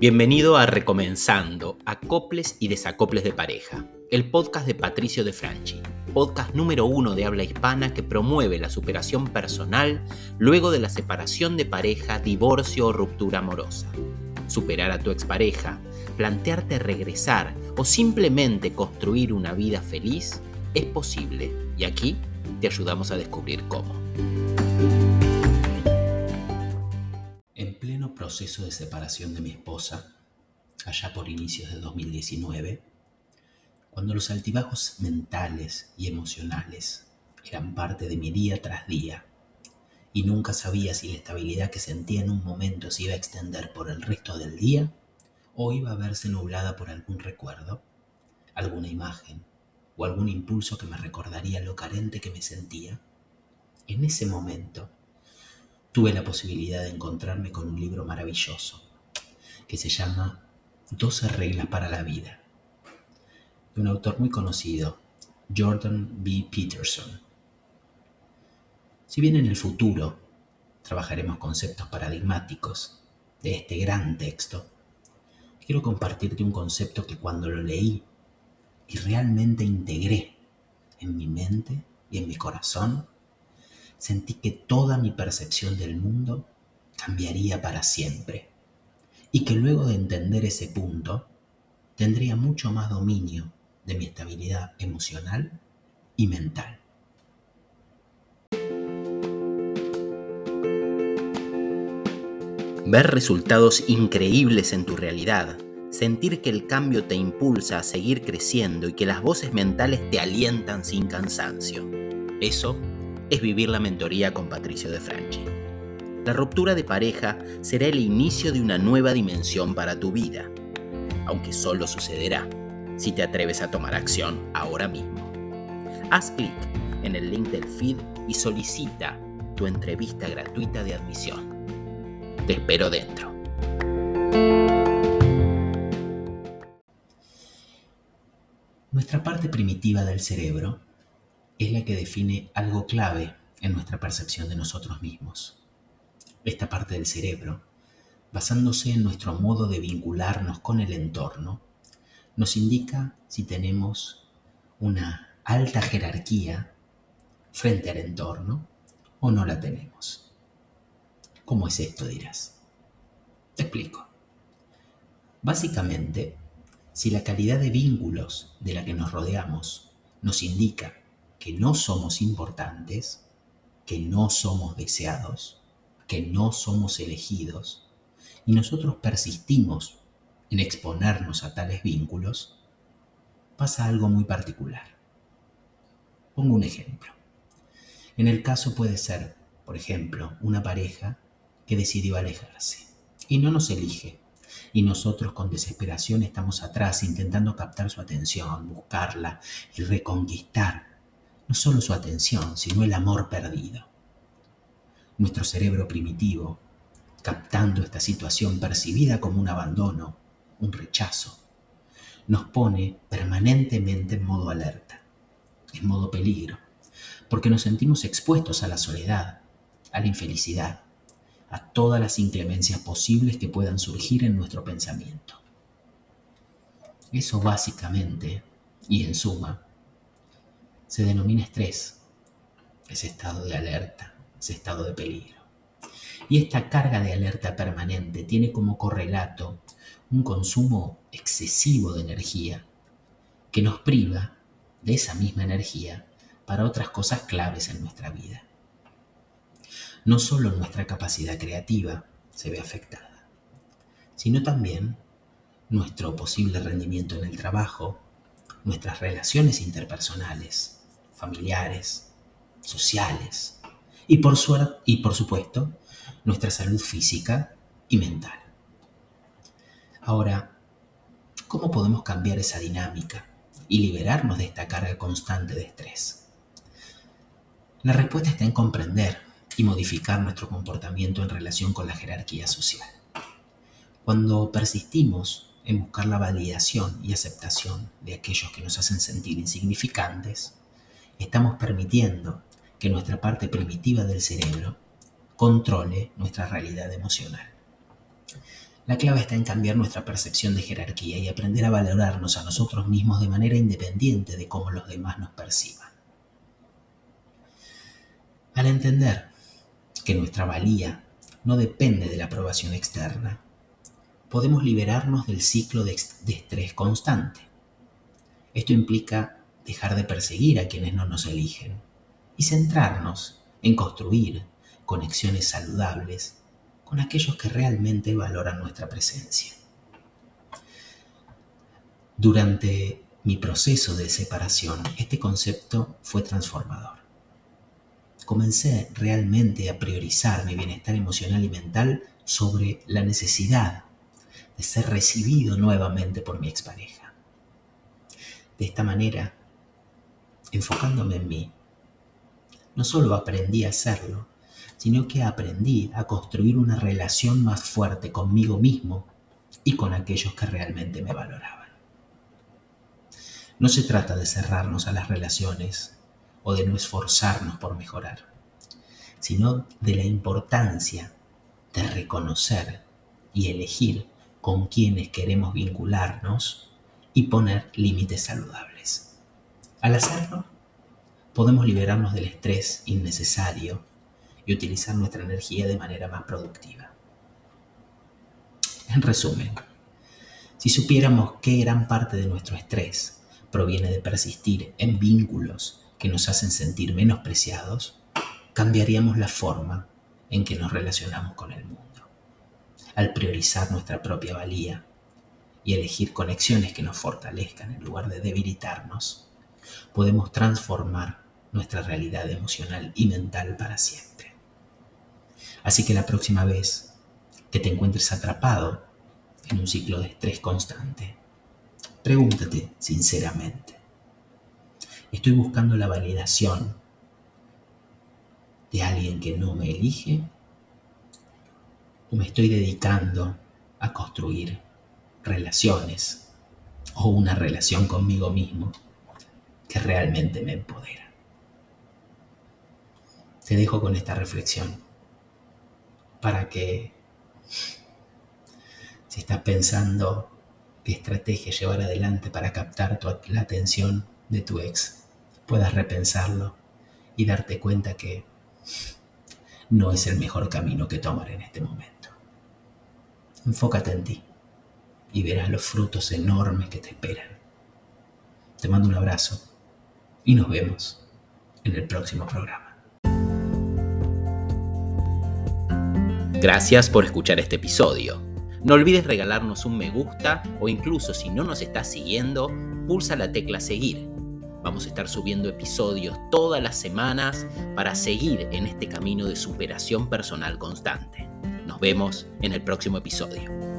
Bienvenido a Recomenzando, Acoples y Desacoples de Pareja, el podcast de Patricio de Franchi, podcast número uno de habla hispana que promueve la superación personal luego de la separación de pareja, divorcio o ruptura amorosa. Superar a tu expareja, plantearte regresar o simplemente construir una vida feliz es posible y aquí te ayudamos a descubrir cómo. Proceso de separación de mi esposa, allá por inicios de 2019, cuando los altibajos mentales y emocionales eran parte de mi día tras día, y nunca sabía si la estabilidad que sentía en un momento se iba a extender por el resto del día o iba a verse nublada por algún recuerdo, alguna imagen o algún impulso que me recordaría lo carente que me sentía, en ese momento tuve la posibilidad de encontrarme con un libro maravilloso que se llama 12 reglas para la vida, de un autor muy conocido, Jordan B. Peterson. Si bien en el futuro trabajaremos conceptos paradigmáticos de este gran texto, quiero compartirte un concepto que cuando lo leí y realmente integré en mi mente y en mi corazón, sentí que toda mi percepción del mundo cambiaría para siempre y que luego de entender ese punto tendría mucho más dominio de mi estabilidad emocional y mental. Ver resultados increíbles en tu realidad, sentir que el cambio te impulsa a seguir creciendo y que las voces mentales te alientan sin cansancio. Eso es vivir la mentoría con Patricio de Franchi. La ruptura de pareja será el inicio de una nueva dimensión para tu vida, aunque solo sucederá si te atreves a tomar acción ahora mismo. Haz clic en el link del feed y solicita tu entrevista gratuita de admisión. Te espero dentro. Nuestra parte primitiva del cerebro es la que define algo clave en nuestra percepción de nosotros mismos. Esta parte del cerebro, basándose en nuestro modo de vincularnos con el entorno, nos indica si tenemos una alta jerarquía frente al entorno o no la tenemos. ¿Cómo es esto, dirás? Te explico. Básicamente, si la calidad de vínculos de la que nos rodeamos nos indica que no somos importantes, que no somos deseados, que no somos elegidos, y nosotros persistimos en exponernos a tales vínculos, pasa algo muy particular. Pongo un ejemplo. En el caso puede ser, por ejemplo, una pareja que decidió alejarse y no nos elige, y nosotros con desesperación estamos atrás intentando captar su atención, buscarla y reconquistar no solo su atención, sino el amor perdido. Nuestro cerebro primitivo, captando esta situación percibida como un abandono, un rechazo, nos pone permanentemente en modo alerta, en modo peligro, porque nos sentimos expuestos a la soledad, a la infelicidad, a todas las inclemencias posibles que puedan surgir en nuestro pensamiento. Eso básicamente, y en suma, se denomina estrés, ese estado de alerta, ese estado de peligro. Y esta carga de alerta permanente tiene como correlato un consumo excesivo de energía que nos priva de esa misma energía para otras cosas claves en nuestra vida. No solo nuestra capacidad creativa se ve afectada, sino también nuestro posible rendimiento en el trabajo, nuestras relaciones interpersonales, familiares, sociales y por, supuesto nuestra salud física y mental. Ahora, ¿cómo podemos cambiar esa dinámica y liberarnos de esta carga constante de estrés? La respuesta está en comprender y modificar nuestro comportamiento en relación con la jerarquía social. Cuando persistimos en buscar la validación y aceptación de aquellos que nos hacen sentir insignificantes, estamos permitiendo que nuestra parte primitiva del cerebro controle nuestra realidad emocional. La clave está en cambiar nuestra percepción de jerarquía y aprender a valorarnos a nosotros mismos de manera independiente de cómo los demás nos perciban. Al entender que nuestra valía no depende de la aprobación externa, podemos liberarnos del ciclo de, estrés constante. Esto implica dejar de perseguir a quienes no nos eligen y centrarnos en construir conexiones saludables con aquellos que realmente valoran nuestra presencia. Durante mi proceso de separación, este concepto fue transformador. Comencé realmente a priorizar mi bienestar emocional y mental sobre la necesidad de ser recibido nuevamente por mi expareja. De esta manera, enfocándome en mí, no solo aprendí a hacerlo, sino que aprendí a construir una relación más fuerte conmigo mismo y con aquellos que realmente me valoraban. No se trata de cerrarnos a las relaciones o de no esforzarnos por mejorar, sino de la importancia de reconocer y elegir con quienes queremos vincularnos y poner límites saludables. Al hacerlo, podemos liberarnos del estrés innecesario y utilizar nuestra energía de manera más productiva. En resumen, si supiéramos que gran parte de nuestro estrés proviene de persistir en vínculos que nos hacen sentir menospreciados, cambiaríamos la forma en que nos relacionamos con el mundo. Al priorizar nuestra propia valía y elegir conexiones que nos fortalezcan en lugar de debilitarnos, podemos transformar nuestra realidad emocional y mental para siempre. Así que la próxima vez que te encuentres atrapado en un ciclo de estrés constante, pregúntate sinceramente, ¿estoy buscando la validación de alguien que no me elige? ¿O me estoy dedicando a construir relaciones o una relación conmigo mismo que realmente me empodera? Te dejo con esta reflexión para que si estás pensando qué estrategia llevar adelante para captar la atención de tu ex, puedas repensarlo y darte cuenta que no es el mejor camino que tomar en este momento. Enfócate en ti y verás los frutos enormes que te esperan. Te mando un abrazo y nos vemos en el próximo programa. Gracias por escuchar este episodio. No olvides regalarnos un me gusta o incluso si no nos estás siguiendo, pulsa la tecla seguir. Vamos a estar subiendo episodios todas las semanas para seguir en este camino de superación personal constante. Nos vemos en el próximo episodio.